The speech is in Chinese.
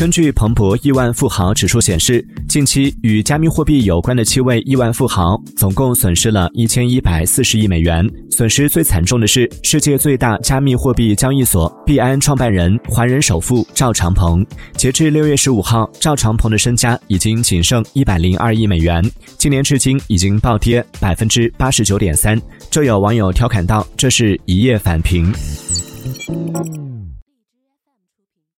根据彭博亿万富豪指数显示近期与加密货币有关的七位亿万富豪总共损失了一千一百四十亿美元。损失最惨重的是世界最大加密货币交易所币安创办人华人首富赵长鹏。截至六月十五号赵长鹏的身家已经仅剩一百零二亿美元。今年至今已经暴跌百分之八十九点三。就有网友调侃道这是一夜返贫